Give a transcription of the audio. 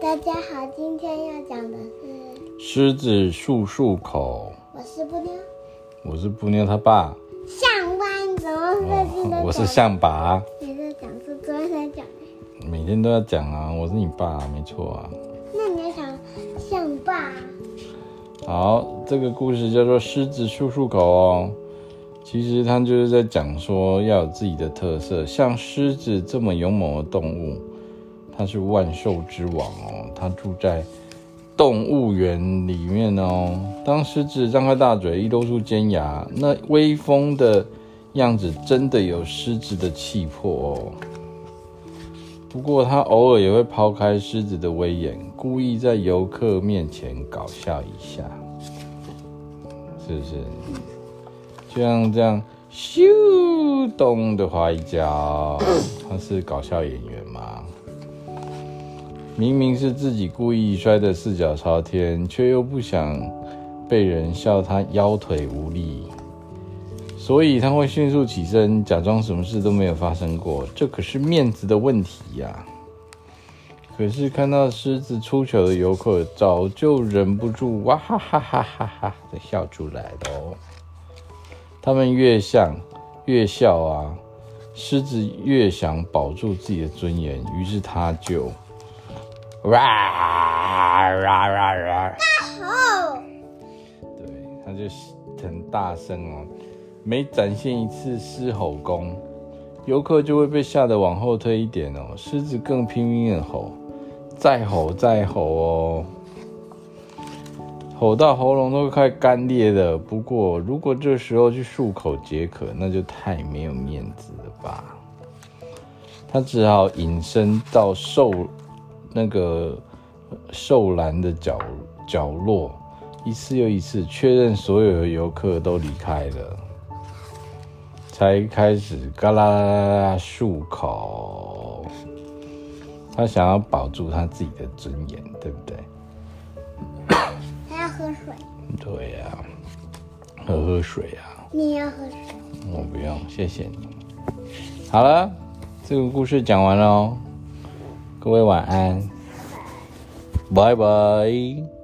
大家好，今天要讲的是狮子漱漱口。我是布妞，我是布妞他爸。象爸，你怎么最近都讲？我是象爸。你在讲是昨天才讲的。每天都要讲啊，我是你爸，没错啊。那你要讲象爸。好，这个故事叫做《狮子漱漱口》哦。其实他就是在讲说要有自己的特色，像狮子这么勇猛的动物，它是万兽之王哦。它住在动物园里面哦。当狮子张开大嘴，一露出尖牙，那威风的样子真的有狮子的气魄哦。不过它偶尔也会抛开狮子的威严，故意在游客面前搞笑一下，是不是？就像这样咻咚的滑一跤，他是搞笑演员吗？明明是自己故意摔得四脚朝天，却又不想被人笑他腰腿无力，所以他会迅速起身，假装什么事都没有发生过。这可是面子的问题呀！可是看到狮子出糗的游客，早就忍不住哇哈哈哈哈哈的笑出来了。他们越想越笑啊，狮子越想保住自己的尊严，于是他就哇哇哇哇！大吼！对，他就很大声哦。每展现一次狮吼功，游客就会被吓得往后退一点哦。狮子更拼命的吼，再吼再吼哦。吼到喉咙都快干裂了。不过，如果这时候去漱口解渴，那就太没有面子了吧？他只好隐身到兽那个兽栏的角角落，一次又一次确认所有的游客都离开了，才开始嘎啦啦啦啦漱口。他想要保住他自己的尊严，对不对？喝水。对呀、啊，喝喝水啊。你要喝水。我不用，谢谢你。好了，这个故事讲完了哦。cô bé Hòa An. Bye bye.